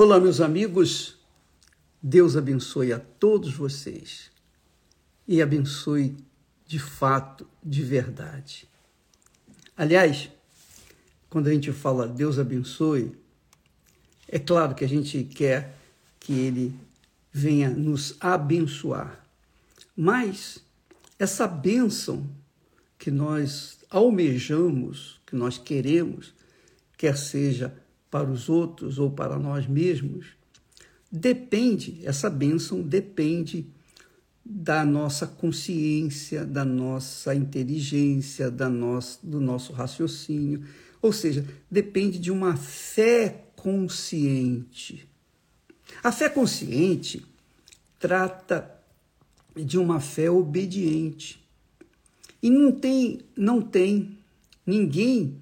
Olá, meus amigos. Deus abençoe a todos vocês e abençoe de fato, de verdade. Aliás, quando a gente fala Deus abençoe, é claro que a gente quer que Ele venha nos abençoar, mas essa bênção que nós almejamos, que nós queremos, quer seja para os outros ou para nós mesmos, depende, essa bênção depende da nossa consciência, da nossa inteligência, da nossa, do nosso raciocínio. Ou seja, depende de uma fé consciente. A fé consciente trata de uma fé obediente. E não tem, não tem ninguém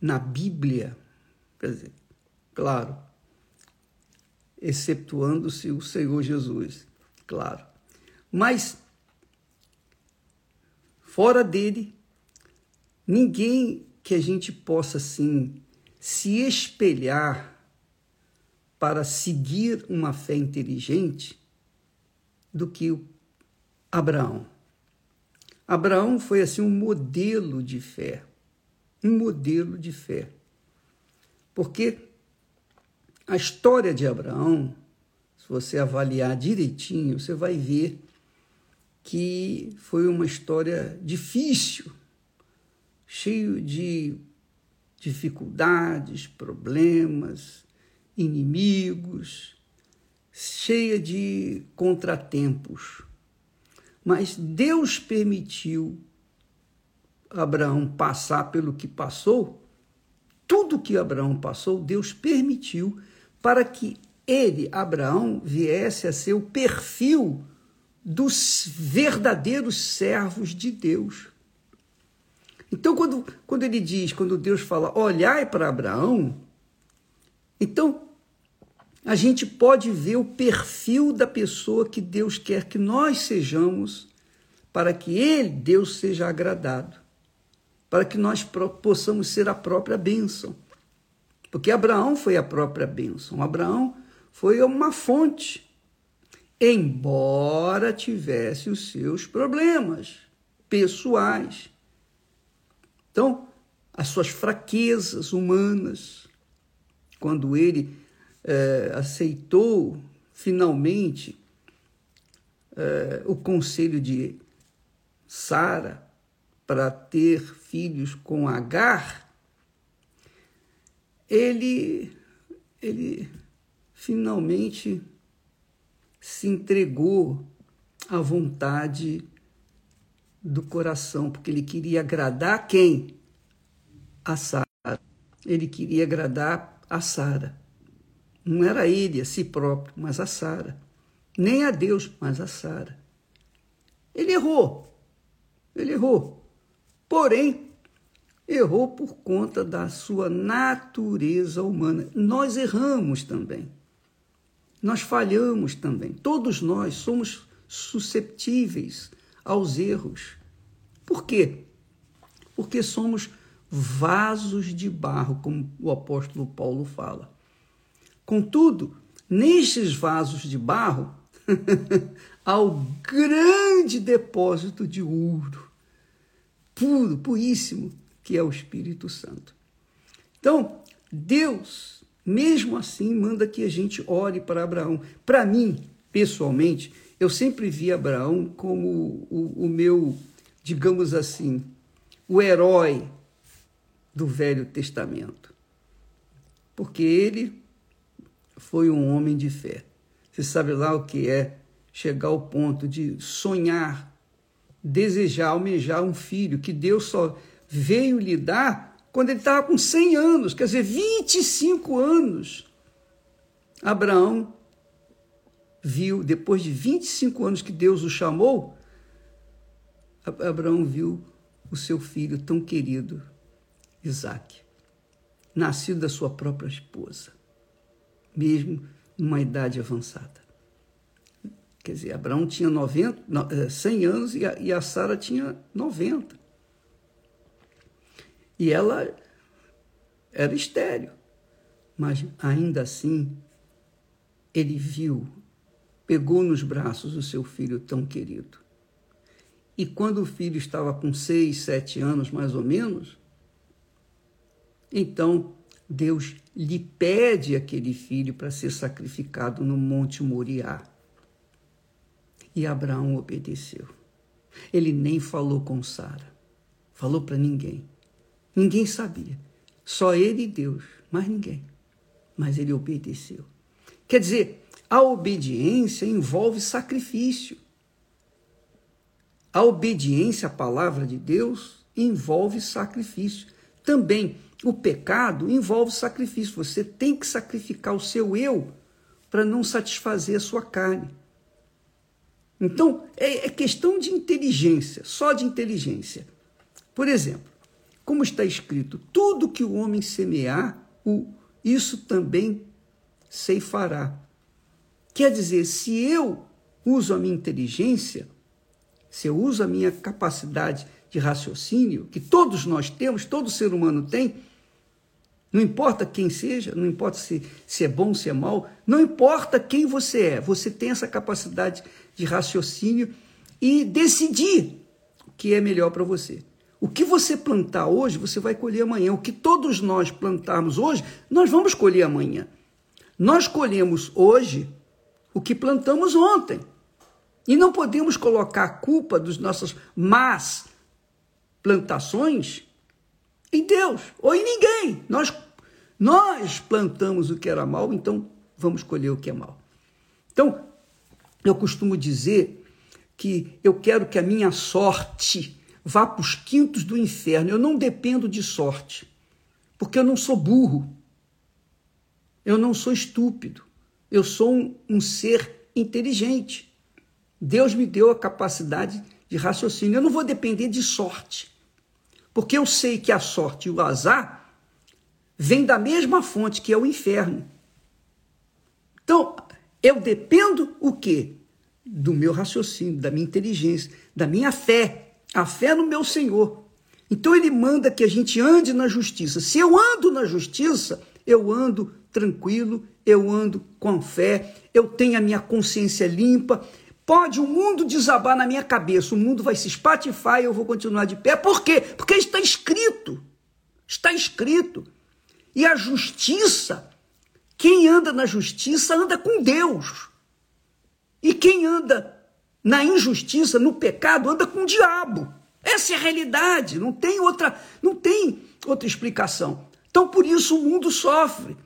na Bíblia, quer dizer, claro, excetuando-se o Senhor Jesus, claro. Mas fora dele, ninguém que a gente possa assim se espelhar para seguir uma fé inteligente do que Abraão. Abraão foi assim um modelo de fé, um modelo de fé. Porque a história de Abraão, se você avaliar direitinho, você vai ver que foi uma história difícil, cheio de dificuldades, problemas, inimigos, cheia de contratempos. Mas Deus permitiu Abraão passar pelo que passou, tudo que Abraão passou, Deus permitiu para que ele, Abraão, viesse a ser o perfil dos verdadeiros servos de Deus. Então, quando, quando ele diz, quando Deus fala, olhai para Abraão, então a gente pode ver o perfil da pessoa que Deus quer que nós sejamos, para que Ele, Deus, seja agradado, para que nós possamos ser a própria bênção. Porque Abraão foi a própria bênção, Abraão foi uma fonte, embora tivesse os seus problemas pessoais. Então, as suas fraquezas humanas, quando ele é, aceitou finalmente é, o conselho de Sara para ter filhos com Agar, ele, ele finalmente se entregou à vontade do coração, porque ele queria agradar quem? A Sara. Ele queria agradar a Sara. Não era ele a si próprio, mas a Sara. Nem a Deus, mas a Sara. Ele errou. Ele errou. Porém, errou por conta da sua natureza humana. Nós erramos também. Nós falhamos também. Todos nós somos susceptíveis aos erros. Por quê? Porque somos vasos de barro, como o apóstolo Paulo fala. Contudo, nestes vasos de barro, há o grande depósito de ouro, puro, puríssimo, que é o Espírito Santo. Então, Deus, mesmo assim, manda que a gente ore para Abraão. Para mim, pessoalmente, eu sempre vi Abraão como o, o meu, digamos assim, o herói do Velho Testamento. Porque ele foi um homem de fé. Você sabe lá o que é chegar ao ponto de sonhar, desejar, almejar um filho que Deus só veio lhe dar quando ele estava com 100 anos, quer dizer, 25 anos. Abraão viu, depois de 25 anos que Deus o chamou, Abraão viu o seu filho tão querido, Isaac, nascido da sua própria esposa mesmo numa idade avançada. Quer dizer, Abraão tinha 90, 100 eh, anos e a, e a Sara tinha 90. E ela era estéreo. Mas ainda assim, ele viu, pegou nos braços o seu filho tão querido. E quando o filho estava com seis, sete anos, mais ou menos, então Deus lhe pede aquele filho para ser sacrificado no Monte Moriá. E Abraão obedeceu. Ele nem falou com Sara, falou para ninguém. Ninguém sabia. Só ele e Deus, mais ninguém. Mas ele obedeceu. Quer dizer, a obediência envolve sacrifício. A obediência à palavra de Deus envolve sacrifício. Também o pecado envolve sacrifício. Você tem que sacrificar o seu eu para não satisfazer a sua carne. Então, é, é questão de inteligência, só de inteligência. Por exemplo, como está escrito, tudo que o homem semear, o, isso também ceifará. Quer dizer, se eu uso a minha inteligência, se eu uso a minha capacidade de raciocínio, que todos nós temos, todo ser humano tem, não importa quem seja, não importa se, se é bom, se é mal, não importa quem você é, você tem essa capacidade de raciocínio e decidir o que é melhor para você. O que você plantar hoje, você vai colher amanhã. O que todos nós plantarmos hoje, nós vamos colher amanhã. Nós colhemos hoje o que plantamos ontem. E não podemos colocar a culpa das nossas más plantações em Deus ou em ninguém. Nós, nós plantamos o que era mal, então vamos colher o que é mal. Então, eu costumo dizer que eu quero que a minha sorte vá para os quintos do inferno. Eu não dependo de sorte, porque eu não sou burro, eu não sou estúpido, eu sou um, um ser inteligente. Deus me deu a capacidade de raciocínio. Eu não vou depender de sorte, porque eu sei que a sorte e o azar vêm da mesma fonte, que é o inferno. Então, eu dependo o quê? Do meu raciocínio, da minha inteligência, da minha fé, a fé no meu Senhor. Então ele manda que a gente ande na justiça. Se eu ando na justiça, eu ando tranquilo, eu ando com fé, eu tenho a minha consciência limpa, Pode o mundo desabar na minha cabeça, o mundo vai se espatifar e eu vou continuar de pé. Por quê? Porque está escrito. Está escrito. E a justiça, quem anda na justiça anda com Deus. E quem anda na injustiça, no pecado, anda com o diabo. Essa é a realidade, não tem outra, não tem outra explicação. Então por isso o mundo sofre,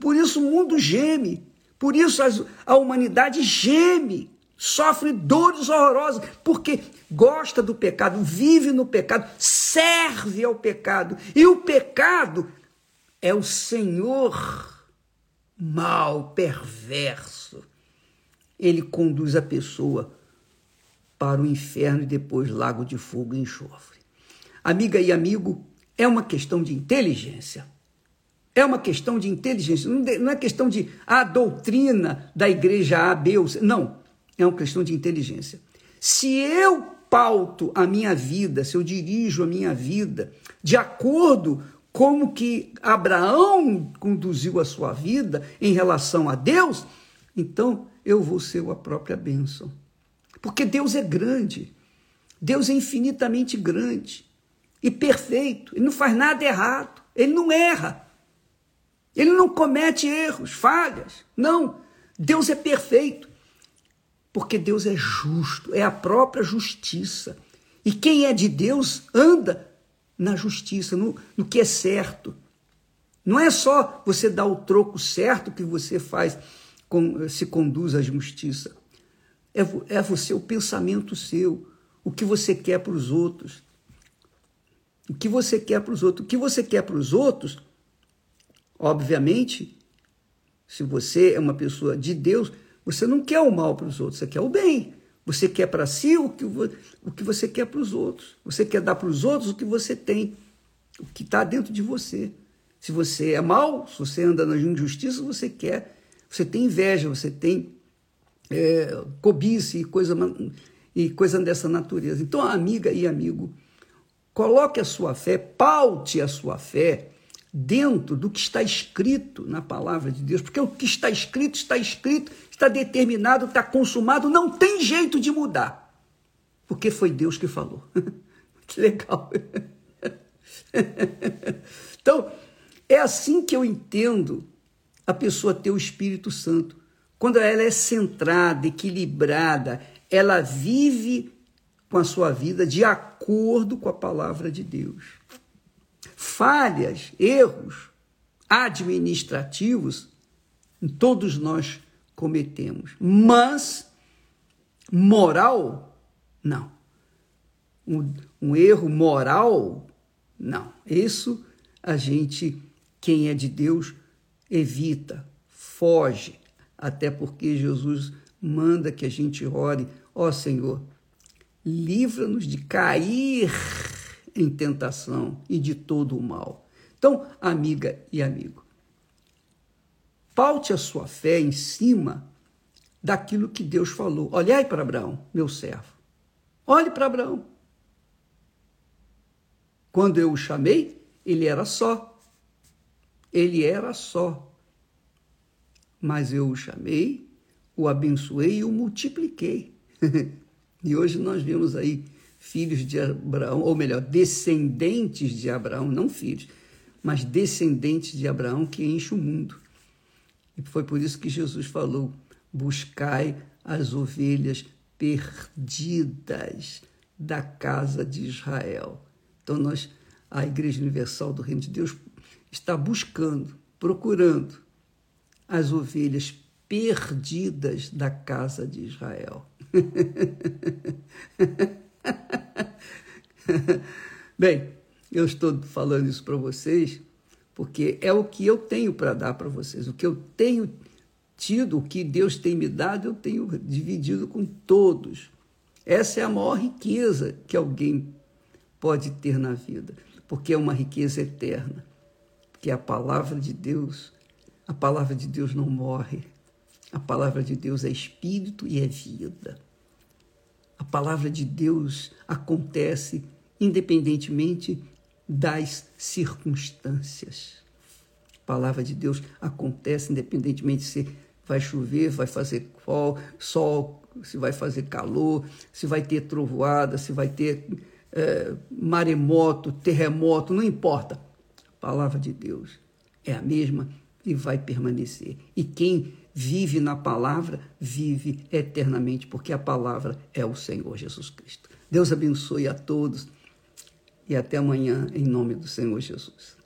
por isso o mundo geme, por isso a humanidade geme sofre dores horrorosas, porque gosta do pecado, vive no pecado, serve ao pecado. E o pecado é o Senhor mal, perverso. Ele conduz a pessoa para o inferno e depois lago de fogo e enxofre. Amiga e amigo, é uma questão de inteligência. É uma questão de inteligência, não é questão de a doutrina da igreja A, B ou C. Não, é uma questão de inteligência. Se eu pauto a minha vida, se eu dirijo a minha vida de acordo com que Abraão conduziu a sua vida em relação a Deus, então eu vou ser a própria bênção. Porque Deus é grande, Deus é infinitamente grande e perfeito, ele não faz nada errado, ele não erra, ele não comete erros, falhas, não, Deus é perfeito. Porque Deus é justo, é a própria justiça. E quem é de Deus anda na justiça, no, no que é certo. Não é só você dar o troco certo que você faz, com, se conduz à justiça. É, é você, o pensamento seu, o que você quer para os outros. O que você quer para os outros. O que você quer para os outros, obviamente, se você é uma pessoa de Deus, você não quer o mal para os outros, você quer o bem. Você quer para si o que, o que você quer para os outros. Você quer dar para os outros o que você tem, o que está dentro de você. Se você é mal, se você anda na injustiça, você quer, você tem inveja, você tem é, cobiça e coisa, e coisa dessa natureza. Então, amiga e amigo, coloque a sua fé, paute a sua fé dentro do que está escrito na palavra de Deus, porque o que está escrito, está escrito, está determinado, está consumado, não tem jeito de mudar, porque foi Deus que falou. que legal. então, é assim que eu entendo a pessoa ter o Espírito Santo. Quando ela é centrada, equilibrada, ela vive com a sua vida de acordo com a palavra de Deus. Falhas, erros administrativos, todos nós cometemos, mas moral, não. Um, um erro moral, não. Isso a gente, quem é de Deus, evita, foge, até porque Jesus manda que a gente ore, ó Senhor, livra-nos de cair em tentação e de todo o mal. Então, amiga e amigo, paute a sua fé em cima daquilo que Deus falou. Olhai para Abraão, meu servo. Olhe para Abraão. Quando eu o chamei, ele era só. Ele era só. Mas eu o chamei, o abençoei e o multipliquei. e hoje nós vemos aí filhos de Abraão, ou melhor, descendentes de Abraão, não filhos, mas descendentes de Abraão que enchem o mundo. E foi por isso que Jesus falou: buscai as ovelhas perdidas da casa de Israel. Então nós, a Igreja Universal do Reino de Deus, está buscando, procurando as ovelhas perdidas da casa de Israel. Bem, eu estou falando isso para vocês porque é o que eu tenho para dar para vocês. O que eu tenho tido, o que Deus tem me dado, eu tenho dividido com todos. Essa é a maior riqueza que alguém pode ter na vida, porque é uma riqueza eterna. Porque a palavra de Deus, a palavra de Deus não morre. A palavra de Deus é espírito e é vida. A palavra de Deus acontece independentemente das circunstâncias. A palavra de Deus acontece independentemente se vai chover, vai fazer sol, se vai fazer calor, se vai ter trovoada, se vai ter é, maremoto, terremoto, não importa. A palavra de Deus é a mesma e vai permanecer. E quem vive na palavra, vive eternamente, porque a palavra é o Senhor Jesus Cristo. Deus abençoe a todos e até amanhã, em nome do Senhor Jesus.